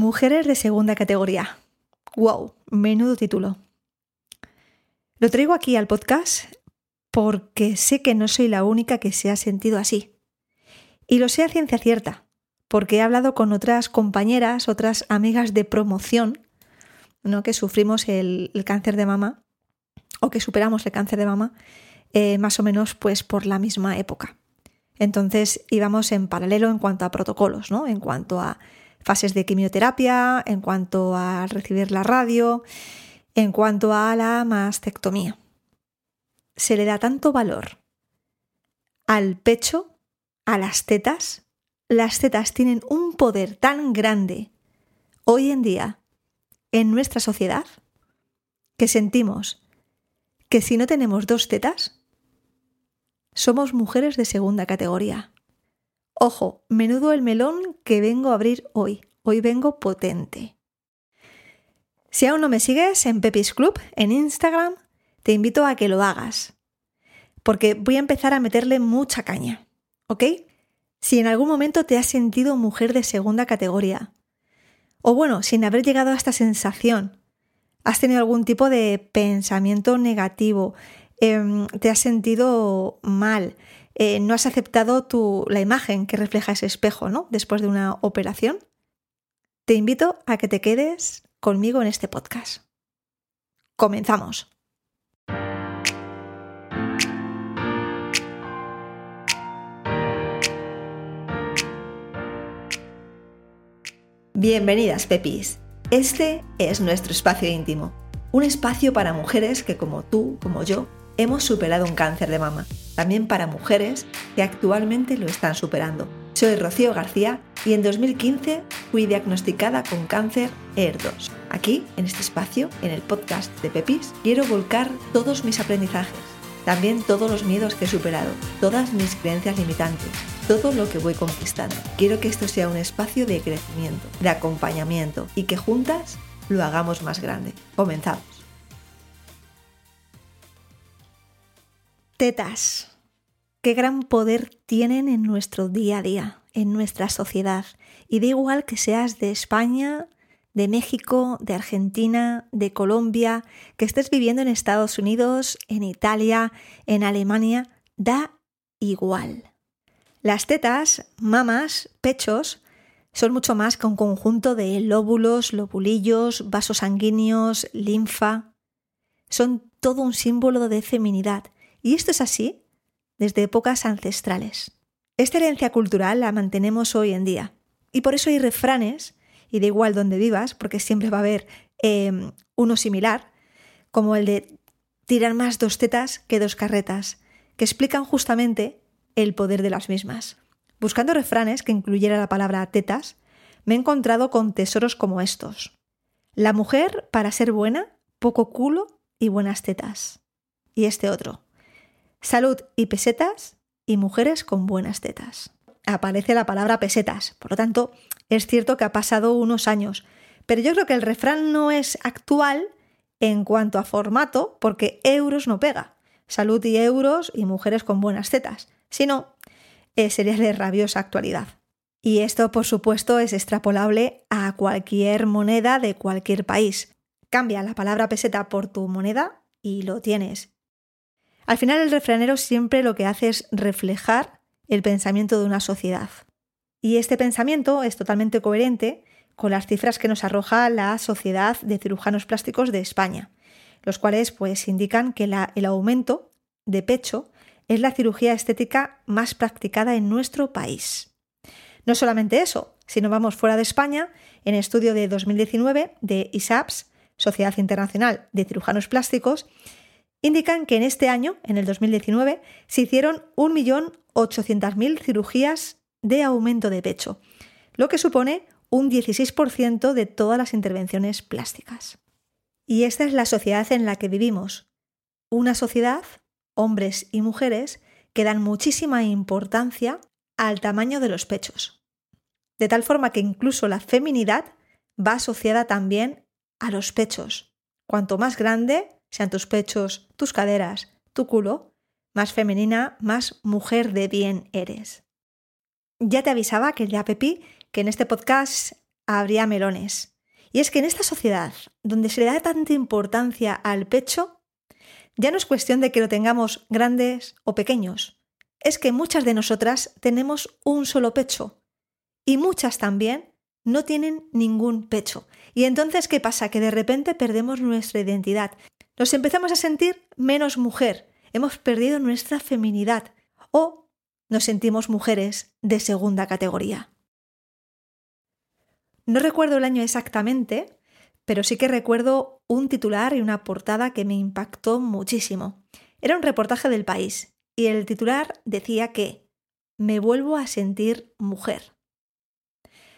Mujeres de segunda categoría. ¡Wow! Menudo título. Lo traigo aquí al podcast porque sé que no soy la única que se ha sentido así. Y lo sé a ciencia cierta, porque he hablado con otras compañeras, otras amigas de promoción, ¿no? que sufrimos el, cáncer de mama o que superamos el cáncer de mama eh, más o menos pues por la misma época. Entonces íbamos en paralelo en cuanto a protocolos, ¿no? En cuanto a fases de quimioterapia, en cuanto a recibir la radio, en cuanto a la mastectomía. Se le da tanto valor al pecho, a las tetas. Las tetas tienen un poder tan grande hoy en día en nuestra sociedad que sentimos que si no tenemos dos tetas, somos mujeres de segunda categoría. Ojo, menudo el melón que vengo a abrir hoy. Hoy vengo potente. Si aún no me sigues en Pepis Club, en Instagram, te invito a que lo hagas. Porque voy a empezar a meterle mucha caña. ¿Ok? Si en algún momento te has sentido mujer de segunda categoría, o bueno, sin haber llegado a esta sensación, has tenido algún tipo de pensamiento negativo, em, te has sentido mal, eh, no has aceptado tu, la imagen que refleja ese espejo, ¿no? Después de una operación, te invito a que te quedes conmigo en este podcast. Comenzamos. Bienvenidas, Pepis. Este es nuestro espacio íntimo, un espacio para mujeres que como tú, como yo, hemos superado un cáncer de mama, también para mujeres que actualmente lo están superando. Soy Rocío García y en 2015 fui diagnosticada con cáncer ER2. Aquí, en este espacio, en el podcast de Pepis, quiero volcar todos mis aprendizajes, también todos los miedos que he superado, todas mis creencias limitantes, todo lo que voy conquistando. Quiero que esto sea un espacio de crecimiento, de acompañamiento y que juntas lo hagamos más grande. Comenzamos. Tetas. Qué gran poder tienen en nuestro día a día, en nuestra sociedad. Y da igual que seas de España, de México, de Argentina, de Colombia, que estés viviendo en Estados Unidos, en Italia, en Alemania, da igual. Las tetas, mamas, pechos, son mucho más que un conjunto de lóbulos, lobulillos, vasos sanguíneos, linfa. Son todo un símbolo de feminidad y esto es así desde épocas ancestrales. Esta herencia cultural la mantenemos hoy en día. Y por eso hay refranes, y da igual donde vivas, porque siempre va a haber em, uno similar, como el de tirar más dos tetas que dos carretas, que explican justamente el poder de las mismas. Buscando refranes que incluyera la palabra tetas, me he encontrado con tesoros como estos. La mujer, para ser buena, poco culo y buenas tetas. Y este otro salud y pesetas y mujeres con buenas tetas. Aparece la palabra pesetas, por lo tanto, es cierto que ha pasado unos años, pero yo creo que el refrán no es actual en cuanto a formato porque euros no pega. Salud y euros y mujeres con buenas tetas, sino eh, sería de rabiosa actualidad. Y esto, por supuesto, es extrapolable a cualquier moneda de cualquier país. Cambia la palabra peseta por tu moneda y lo tienes. Al final el refranero siempre lo que hace es reflejar el pensamiento de una sociedad. Y este pensamiento es totalmente coherente con las cifras que nos arroja la Sociedad de Cirujanos Plásticos de España, los cuales pues indican que el aumento de pecho es la cirugía estética más practicada en nuestro país. No solamente eso, si nos vamos fuera de España, en estudio de 2019 de ISAPS, Sociedad Internacional de Cirujanos Plásticos, indican que en este año, en el 2019, se hicieron 1.800.000 cirugías de aumento de pecho, lo que supone un 16% de todas las intervenciones plásticas. Y esta es la sociedad en la que vivimos. Una sociedad, hombres y mujeres, que dan muchísima importancia al tamaño de los pechos. De tal forma que incluso la feminidad va asociada también a los pechos. Cuanto más grande, sean tus pechos, tus caderas, tu culo, más femenina, más mujer de bien eres. Ya te avisaba que ya Pepi que en este podcast habría melones. Y es que en esta sociedad, donde se le da tanta importancia al pecho, ya no es cuestión de que lo tengamos grandes o pequeños, es que muchas de nosotras tenemos un solo pecho y muchas también no tienen ningún pecho. Y entonces, ¿qué pasa? Que de repente perdemos nuestra identidad. Nos empezamos a sentir menos mujer, hemos perdido nuestra feminidad o nos sentimos mujeres de segunda categoría. No recuerdo el año exactamente, pero sí que recuerdo un titular y una portada que me impactó muchísimo. Era un reportaje del país y el titular decía que me vuelvo a sentir mujer.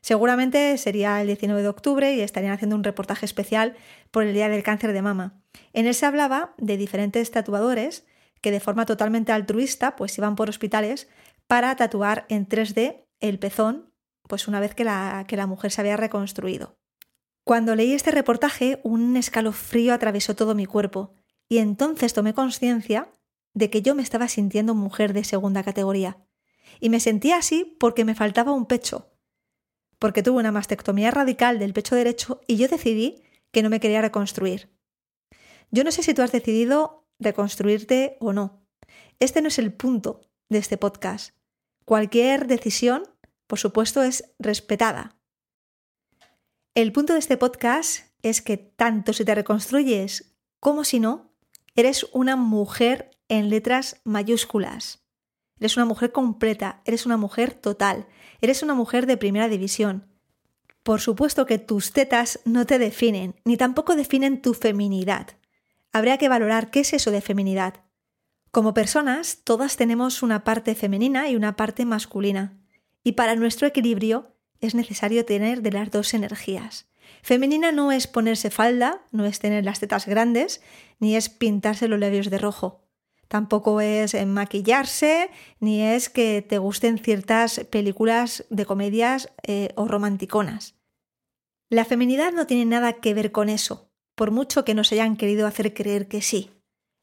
Seguramente sería el 19 de octubre y estarían haciendo un reportaje especial por el Día del Cáncer de Mama. En él se hablaba de diferentes tatuadores que de forma totalmente altruista pues iban por hospitales para tatuar en 3D el pezón pues una vez que la, que la mujer se había reconstruido. Cuando leí este reportaje, un escalofrío atravesó todo mi cuerpo y entonces tomé conciencia de que yo me estaba sintiendo mujer de segunda categoría. Y me sentía así porque me faltaba un pecho, porque tuve una mastectomía radical del pecho derecho y yo decidí que no me quería reconstruir. Yo no sé si tú has decidido reconstruirte o no. Este no es el punto de este podcast. Cualquier decisión por supuesto, es respetada. El punto de este podcast es que tanto si te reconstruyes como si no, eres una mujer en letras mayúsculas. Eres una mujer completa, eres una mujer total, eres una mujer de primera división. Por supuesto que tus tetas no te definen, ni tampoco definen tu feminidad. Habría que valorar qué es eso de feminidad. Como personas, todas tenemos una parte femenina y una parte masculina. Y para nuestro equilibrio es necesario tener de las dos energías. Femenina no es ponerse falda, no es tener las tetas grandes, ni es pintarse los labios de rojo. Tampoco es maquillarse, ni es que te gusten ciertas películas de comedias eh, o romanticonas. La feminidad no tiene nada que ver con eso, por mucho que nos hayan querido hacer creer que sí.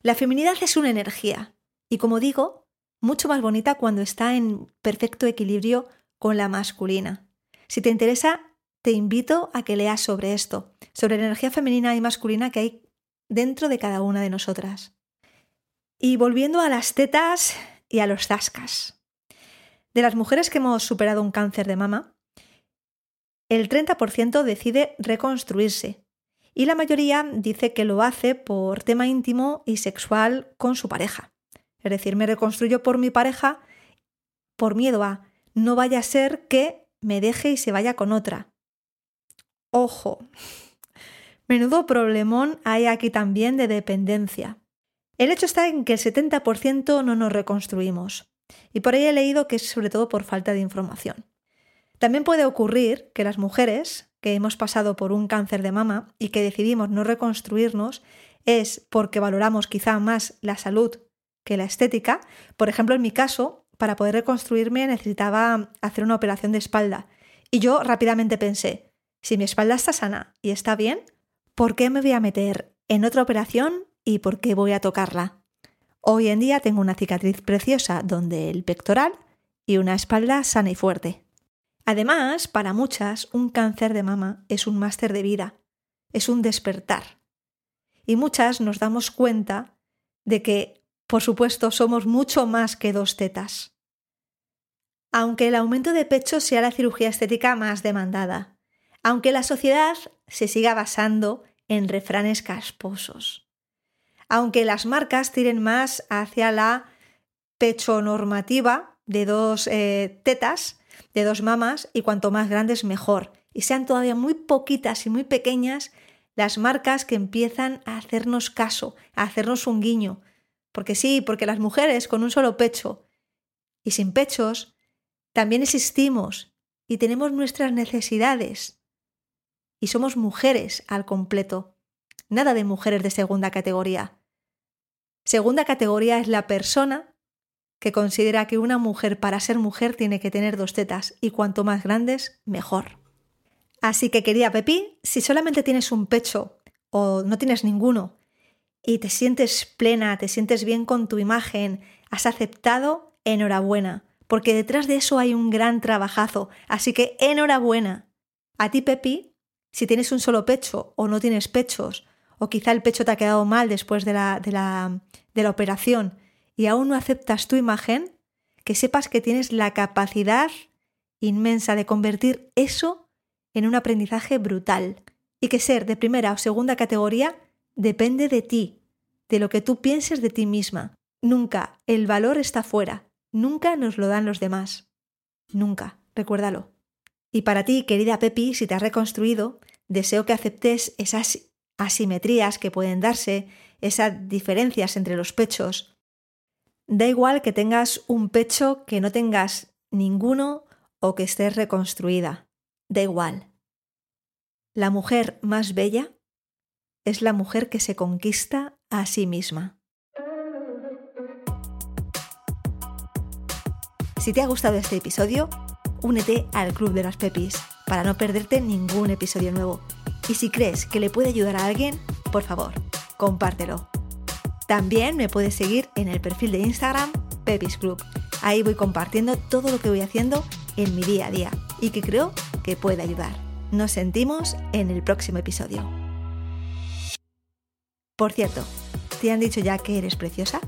La feminidad es una energía, y como digo, mucho más bonita cuando está en perfecto equilibrio con la masculina. Si te interesa, te invito a que leas sobre esto, sobre la energía femenina y masculina que hay dentro de cada una de nosotras. Y volviendo a las tetas y a los zascas. De las mujeres que hemos superado un cáncer de mama, el 30% decide reconstruirse y la mayoría dice que lo hace por tema íntimo y sexual con su pareja. Es decir, me reconstruyo por mi pareja por miedo a no vaya a ser que me deje y se vaya con otra. Ojo, menudo problemón hay aquí también de dependencia. El hecho está en que el 70% no nos reconstruimos, y por ahí he leído que es sobre todo por falta de información. También puede ocurrir que las mujeres que hemos pasado por un cáncer de mama y que decidimos no reconstruirnos es porque valoramos quizá más la salud que la estética. Por ejemplo, en mi caso, para poder reconstruirme necesitaba hacer una operación de espalda. Y yo rápidamente pensé, si mi espalda está sana y está bien, ¿por qué me voy a meter en otra operación y por qué voy a tocarla? Hoy en día tengo una cicatriz preciosa donde el pectoral y una espalda sana y fuerte. Además, para muchas, un cáncer de mama es un máster de vida, es un despertar. Y muchas nos damos cuenta de que por supuesto, somos mucho más que dos tetas. Aunque el aumento de pecho sea la cirugía estética más demandada, aunque la sociedad se siga basando en refranes casposos, aunque las marcas tiren más hacia la pecho normativa de dos eh, tetas, de dos mamas, y cuanto más grandes mejor, y sean todavía muy poquitas y muy pequeñas las marcas que empiezan a hacernos caso, a hacernos un guiño, porque sí, porque las mujeres con un solo pecho y sin pechos también existimos y tenemos nuestras necesidades. Y somos mujeres al completo. Nada de mujeres de segunda categoría. Segunda categoría es la persona que considera que una mujer para ser mujer tiene que tener dos tetas y cuanto más grandes, mejor. Así que quería Pepi, si solamente tienes un pecho o no tienes ninguno y te sientes plena, te sientes bien con tu imagen, has aceptado, enhorabuena, porque detrás de eso hay un gran trabajazo, así que enhorabuena. A ti, Pepi, si tienes un solo pecho o no tienes pechos, o quizá el pecho te ha quedado mal después de la, de la, de la operación y aún no aceptas tu imagen, que sepas que tienes la capacidad inmensa de convertir eso en un aprendizaje brutal y que ser de primera o segunda categoría depende de ti, de lo que tú pienses de ti misma. Nunca el valor está fuera, nunca nos lo dan los demás. Nunca, recuérdalo. Y para ti, querida Pepi, si te has reconstruido, deseo que aceptes esas asimetrías que pueden darse, esas diferencias entre los pechos. Da igual que tengas un pecho, que no tengas ninguno o que estés reconstruida. Da igual. La mujer más bella es la mujer que se conquista a sí misma. Si te ha gustado este episodio, únete al Club de las Pepis para no perderte ningún episodio nuevo. Y si crees que le puede ayudar a alguien, por favor, compártelo. También me puedes seguir en el perfil de Instagram Pepis Club. Ahí voy compartiendo todo lo que voy haciendo en mi día a día y que creo que puede ayudar. Nos sentimos en el próximo episodio. Por cierto, ¿te han dicho ya que eres preciosa?